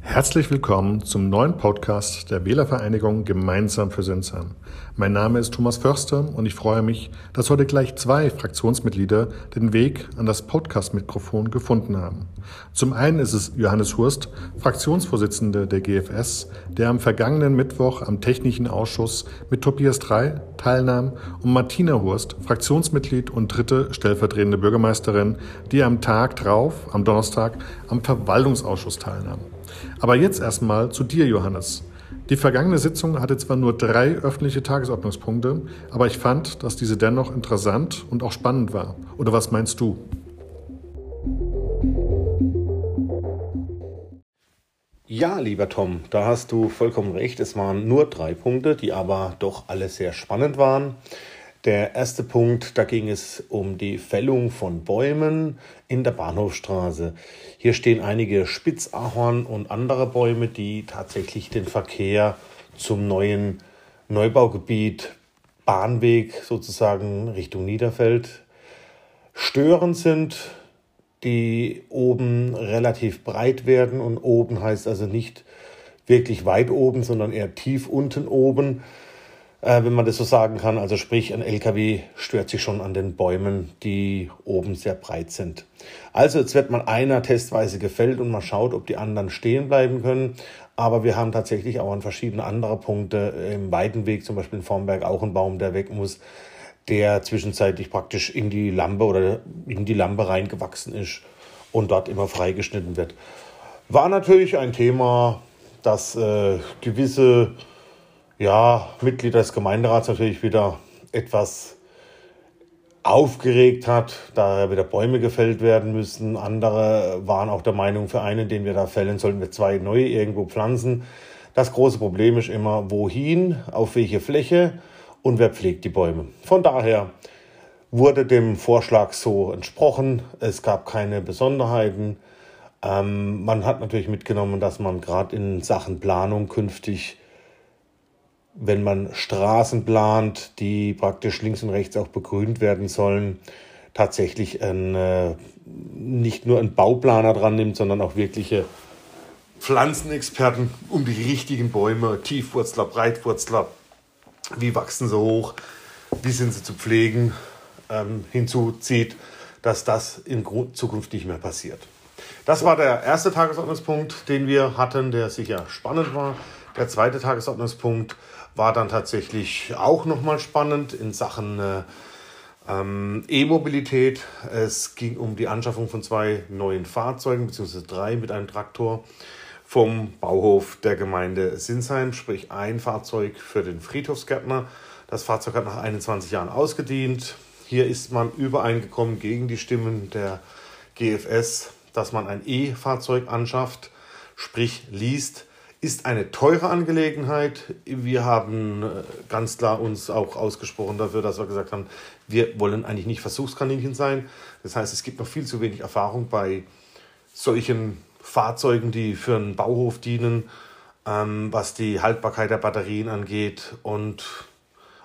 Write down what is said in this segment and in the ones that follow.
Herzlich willkommen zum neuen Podcast der Wählervereinigung Gemeinsam für Sinsheim. Mein Name ist Thomas Förster und ich freue mich, dass heute gleich zwei Fraktionsmitglieder den Weg an das Podcast-Mikrofon gefunden haben. Zum einen ist es Johannes Hurst, Fraktionsvorsitzender der GFS, der am vergangenen Mittwoch am Technischen Ausschuss mit Tobias Drei teilnahm und Martina Hurst, Fraktionsmitglied und dritte stellvertretende Bürgermeisterin, die am Tag drauf, am Donnerstag, am Verwaltungsausschuss teilnahm. Aber jetzt erstmal zu dir, Johannes. Die vergangene Sitzung hatte zwar nur drei öffentliche Tagesordnungspunkte, aber ich fand, dass diese dennoch interessant und auch spannend war. Oder was meinst du? Ja, lieber Tom, da hast du vollkommen recht. Es waren nur drei Punkte, die aber doch alle sehr spannend waren. Der erste Punkt, da ging es um die Fällung von Bäumen in der Bahnhofstraße. Hier stehen einige Spitzahorn und andere Bäume, die tatsächlich den Verkehr zum neuen Neubaugebiet Bahnweg sozusagen Richtung Niederfeld störend sind, die oben relativ breit werden und oben heißt also nicht wirklich weit oben, sondern eher tief unten oben äh, wenn man das so sagen kann. Also sprich, ein LKW stört sich schon an den Bäumen, die oben sehr breit sind. Also jetzt wird man einer testweise gefällt und man schaut, ob die anderen stehen bleiben können. Aber wir haben tatsächlich auch an verschiedene andere Punkte im Weidenweg, zum Beispiel in Formberg, auch einen Baum, der weg muss, der zwischenzeitlich praktisch in die Lampe oder in die Lampe reingewachsen ist und dort immer freigeschnitten wird. War natürlich ein Thema, das äh, gewisse ja, Mitglieder des Gemeinderats natürlich wieder etwas aufgeregt hat, da wieder Bäume gefällt werden müssen. Andere waren auch der Meinung, für einen, den wir da fällen, sollten wir zwei neue irgendwo pflanzen. Das große Problem ist immer, wohin, auf welche Fläche und wer pflegt die Bäume. Von daher wurde dem Vorschlag so entsprochen. Es gab keine Besonderheiten. Ähm, man hat natürlich mitgenommen, dass man gerade in Sachen Planung künftig wenn man Straßen plant, die praktisch links und rechts auch begrünt werden sollen, tatsächlich ein, äh, nicht nur einen Bauplaner dran nimmt, sondern auch wirkliche Pflanzenexperten um die richtigen Bäume, Tiefwurzler, Breitwurzler, wie wachsen sie hoch, wie sind sie zu pflegen, ähm, hinzuzieht, dass das in Zukunft nicht mehr passiert. Das war der erste Tagesordnungspunkt, den wir hatten, der sicher spannend war. Der zweite Tagesordnungspunkt war dann tatsächlich auch nochmal spannend in Sachen äh, ähm, E-Mobilität. Es ging um die Anschaffung von zwei neuen Fahrzeugen, beziehungsweise drei mit einem Traktor vom Bauhof der Gemeinde Sinsheim, sprich ein Fahrzeug für den Friedhofsgärtner. Das Fahrzeug hat nach 21 Jahren ausgedient. Hier ist man übereingekommen gegen die Stimmen der GFS, dass man ein E-Fahrzeug anschafft, sprich liest ist eine teure Angelegenheit. Wir haben äh, ganz klar uns auch ausgesprochen dafür, dass wir gesagt haben, wir wollen eigentlich nicht Versuchskaninchen sein. Das heißt, es gibt noch viel zu wenig Erfahrung bei solchen Fahrzeugen, die für einen Bauhof dienen, ähm, was die Haltbarkeit der Batterien angeht und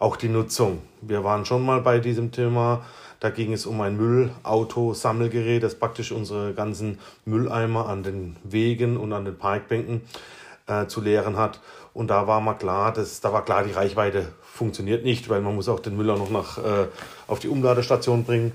auch die Nutzung. Wir waren schon mal bei diesem Thema. Da ging es um ein Müllauto-Sammelgerät, das praktisch unsere ganzen Mülleimer an den Wegen und an den Parkbänken äh, zu leeren hat. Und da war mal klar, dass, da war klar, die Reichweite funktioniert nicht, weil man muss auch den Müller noch nach, äh, auf die Umladestation bringen.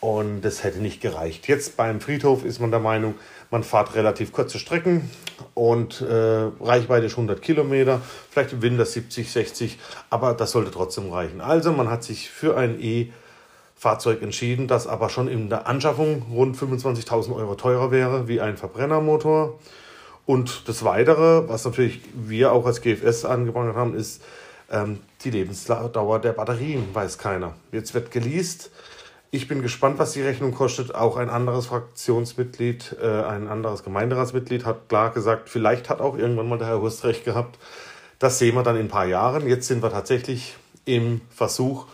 Und das hätte nicht gereicht. Jetzt beim Friedhof ist man der Meinung, man fährt relativ kurze Strecken und äh, Reichweite ist 100 Kilometer, vielleicht im Winter 70, 60, aber das sollte trotzdem reichen. Also man hat sich für ein E-Fahrzeug entschieden, das aber schon in der Anschaffung rund 25.000 Euro teurer wäre wie ein Verbrennermotor. Und das Weitere, was natürlich wir auch als GFS angebracht haben, ist ähm, die Lebensdauer der Batterien, weiß keiner. Jetzt wird geleast. Ich bin gespannt, was die Rechnung kostet. Auch ein anderes Fraktionsmitglied, äh, ein anderes Gemeinderatsmitglied hat klar gesagt, vielleicht hat auch irgendwann mal der Herr Hurst recht gehabt. Das sehen wir dann in ein paar Jahren. Jetzt sind wir tatsächlich im Versuch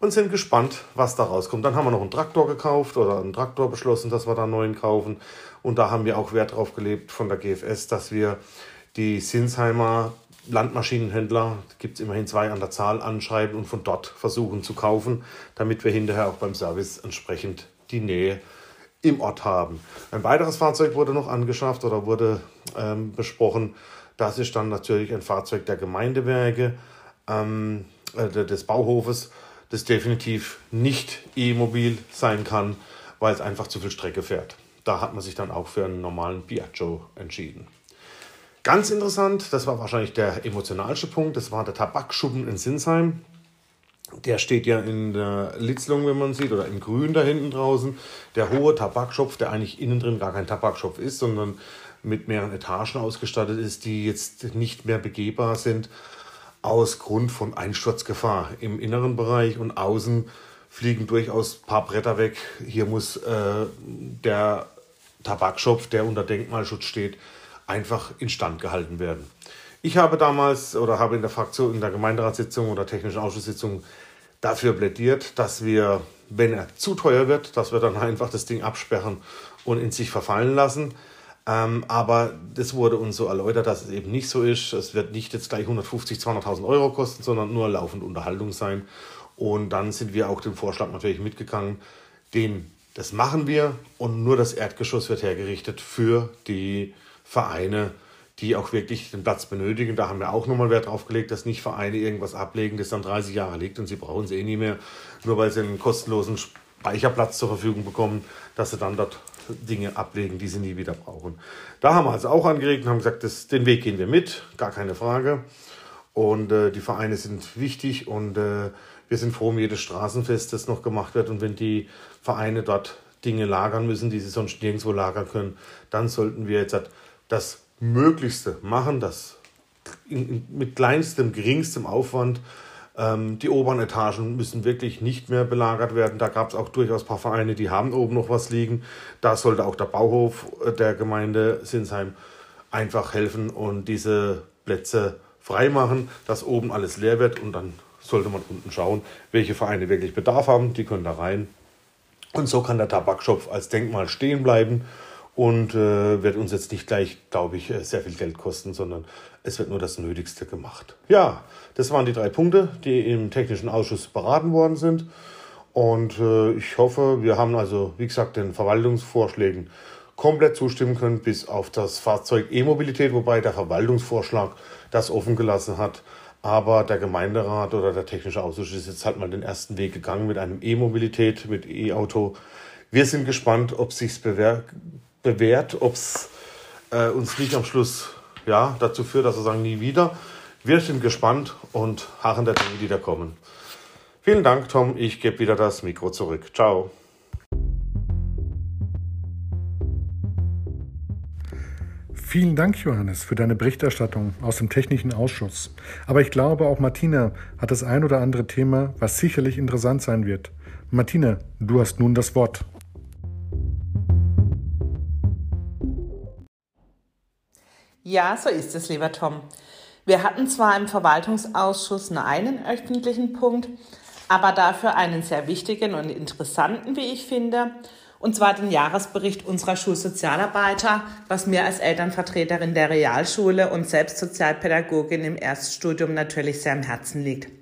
und sind gespannt, was da rauskommt. Dann haben wir noch einen Traktor gekauft oder einen Traktor beschlossen, dass wir da einen neuen kaufen. Und da haben wir auch Wert drauf gelebt von der GFS, dass wir die Sinsheimer Landmaschinenhändler, gibt es immerhin zwei an der Zahl, anschreiben und von dort versuchen zu kaufen, damit wir hinterher auch beim Service entsprechend die Nähe im Ort haben. Ein weiteres Fahrzeug wurde noch angeschafft oder wurde ähm, besprochen. Das ist dann natürlich ein Fahrzeug der Gemeindewerke, ähm, äh, des Bauhofes, das definitiv nicht E-Mobil sein kann, weil es einfach zu viel Strecke fährt. Da hat man sich dann auch für einen normalen Piaggio entschieden. Ganz interessant, das war wahrscheinlich der emotionalste Punkt, das war der Tabakschuppen in Sinsheim. Der steht ja in der Litzlung, wenn man sieht, oder in Grün da hinten draußen. Der hohe Tabakschopf, der eigentlich innen drin gar kein Tabakschopf ist, sondern mit mehreren Etagen ausgestattet ist, die jetzt nicht mehr begehbar sind, aus Grund von Einsturzgefahr im inneren Bereich und außen fliegen durchaus ein paar Bretter weg. Hier muss äh, der Tabakschopf, der unter Denkmalschutz steht, einfach instand gehalten werden. Ich habe damals oder habe in der Fraktion, in der Gemeinderatssitzung oder technischen Ausschusssitzung dafür plädiert, dass wir, wenn er zu teuer wird, dass wir dann einfach das Ding absperren und in sich verfallen lassen. Ähm, aber das wurde uns so erläutert, dass es eben nicht so ist. Es wird nicht jetzt gleich 150, 200.000 Euro kosten, sondern nur laufend Unterhaltung sein. Und dann sind wir auch dem Vorschlag natürlich mitgegangen, den, das machen wir und nur das Erdgeschoss wird hergerichtet für die Vereine, die auch wirklich den Platz benötigen. Da haben wir auch nochmal Wert drauf gelegt, dass nicht Vereine irgendwas ablegen, das dann 30 Jahre liegt und sie brauchen es eh nie mehr, nur weil sie einen kostenlosen Speicherplatz zur Verfügung bekommen, dass sie dann dort Dinge ablegen, die sie nie wieder brauchen. Da haben wir also auch angeregt und haben gesagt, das, den Weg gehen wir mit, gar keine Frage. Und äh, die Vereine sind wichtig und äh, wir sind froh um jedes Straßenfest, das noch gemacht wird. Und wenn die Vereine dort Dinge lagern müssen, die sie sonst nirgendwo lagern können, dann sollten wir jetzt das Möglichste machen, das in, in, mit kleinstem, geringstem Aufwand. Ähm, die oberen Etagen müssen wirklich nicht mehr belagert werden. Da gab es auch durchaus ein paar Vereine, die haben oben noch was liegen. Da sollte auch der Bauhof äh, der Gemeinde Sinsheim einfach helfen und diese Plätze freimachen, dass oben alles leer wird und dann sollte man unten schauen, welche Vereine wirklich Bedarf haben. Die können da rein. Und so kann der Tabakschopf als Denkmal stehen bleiben und äh, wird uns jetzt nicht gleich, glaube ich, äh, sehr viel Geld kosten, sondern es wird nur das Nötigste gemacht. Ja, das waren die drei Punkte, die im Technischen Ausschuss beraten worden sind. Und äh, ich hoffe, wir haben also, wie gesagt, den Verwaltungsvorschlägen komplett zustimmen können, bis auf das Fahrzeug E-Mobilität, wobei der Verwaltungsvorschlag das offen gelassen hat. Aber der Gemeinderat oder der Technische Ausschuss ist jetzt halt mal den ersten Weg gegangen mit einem E-Mobilität, mit E-Auto. Wir sind gespannt, ob sich bewährt bewährt, ob es äh, uns nicht am Schluss ja, dazu führt, dass wir sagen, nie wieder. Wir sind gespannt und harren der Dinge, die da kommen. Vielen Dank, Tom. Ich gebe wieder das Mikro zurück. Ciao. Vielen Dank, Johannes, für deine Berichterstattung aus dem Technischen Ausschuss. Aber ich glaube, auch Martina hat das ein oder andere Thema, was sicherlich interessant sein wird. Martina, du hast nun das Wort. Ja, so ist es, lieber Tom. Wir hatten zwar im Verwaltungsausschuss nur einen öffentlichen Punkt, aber dafür einen sehr wichtigen und interessanten, wie ich finde, und zwar den Jahresbericht unserer Schulsozialarbeiter, was mir als Elternvertreterin der Realschule und selbst Sozialpädagogin im Erststudium natürlich sehr am Herzen liegt.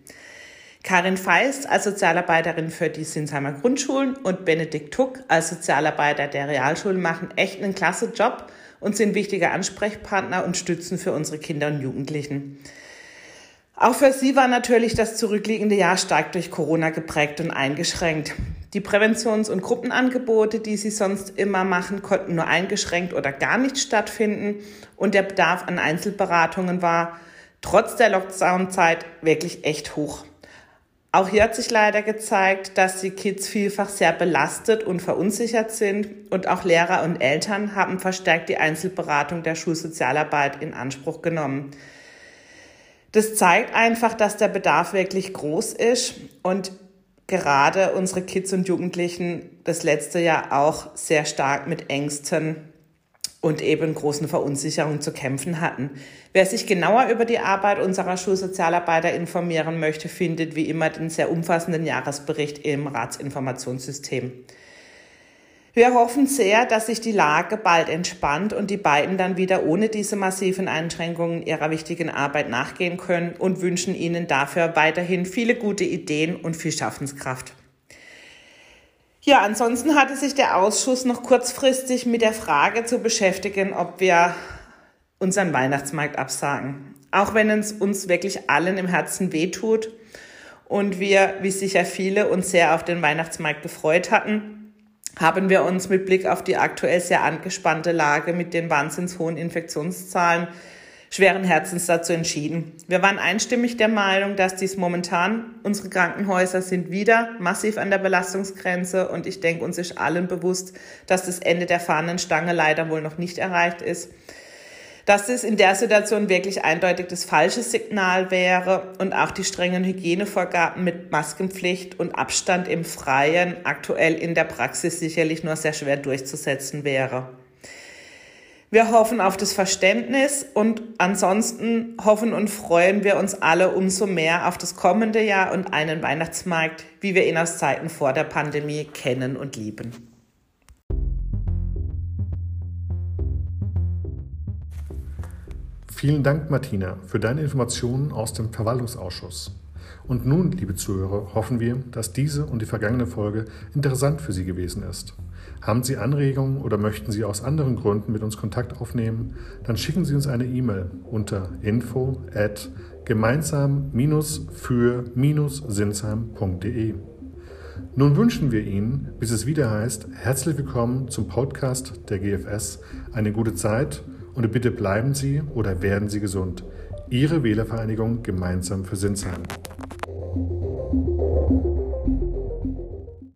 Karin Feist als Sozialarbeiterin für die Sinsheimer Grundschulen und Benedikt Tuck als Sozialarbeiter der Realschulen machen echt einen klasse Job und sind wichtige Ansprechpartner und Stützen für unsere Kinder und Jugendlichen. Auch für sie war natürlich das zurückliegende Jahr stark durch Corona geprägt und eingeschränkt. Die Präventions- und Gruppenangebote, die sie sonst immer machen, konnten nur eingeschränkt oder gar nicht stattfinden und der Bedarf an Einzelberatungen war trotz der Lockdown-Zeit wirklich echt hoch. Auch hier hat sich leider gezeigt, dass die Kids vielfach sehr belastet und verunsichert sind und auch Lehrer und Eltern haben verstärkt die Einzelberatung der Schulsozialarbeit in Anspruch genommen. Das zeigt einfach, dass der Bedarf wirklich groß ist und gerade unsere Kids und Jugendlichen das letzte Jahr auch sehr stark mit Ängsten und eben großen Verunsicherungen zu kämpfen hatten. Wer sich genauer über die Arbeit unserer Schulsozialarbeiter informieren möchte, findet wie immer den sehr umfassenden Jahresbericht im Ratsinformationssystem. Wir hoffen sehr, dass sich die Lage bald entspannt und die beiden dann wieder ohne diese massiven Einschränkungen ihrer wichtigen Arbeit nachgehen können und wünschen Ihnen dafür weiterhin viele gute Ideen und viel Schaffenskraft. Ja, ansonsten hatte sich der Ausschuss noch kurzfristig mit der Frage zu beschäftigen, ob wir unseren Weihnachtsmarkt absagen. Auch wenn es uns wirklich allen im Herzen wehtut und wir, wie sicher viele, uns sehr auf den Weihnachtsmarkt gefreut hatten, haben wir uns mit Blick auf die aktuell sehr angespannte Lage mit den wahnsinns hohen Infektionszahlen schweren Herzens dazu entschieden. Wir waren einstimmig der Meinung, dass dies momentan, unsere Krankenhäuser sind wieder massiv an der Belastungsgrenze und ich denke, uns ist allen bewusst, dass das Ende der Fahnenstange leider wohl noch nicht erreicht ist dass es in der Situation wirklich eindeutig das falsche Signal wäre und auch die strengen Hygienevorgaben mit Maskenpflicht und Abstand im Freien aktuell in der Praxis sicherlich nur sehr schwer durchzusetzen wäre. Wir hoffen auf das Verständnis und ansonsten hoffen und freuen wir uns alle umso mehr auf das kommende Jahr und einen Weihnachtsmarkt, wie wir ihn aus Zeiten vor der Pandemie kennen und lieben. Vielen Dank, Martina, für deine Informationen aus dem Verwaltungsausschuss. Und nun, liebe Zuhörer, hoffen wir, dass diese und die vergangene Folge interessant für Sie gewesen ist. Haben Sie Anregungen oder möchten Sie aus anderen Gründen mit uns Kontakt aufnehmen, dann schicken Sie uns eine E-Mail unter info at gemeinsam-für-sinsheim.de. Nun wünschen wir Ihnen, bis es wieder heißt, herzlich willkommen zum Podcast der GFS, eine gute Zeit und bitte bleiben Sie oder werden Sie gesund. Ihre Wählervereinigung gemeinsam für Sinsheim.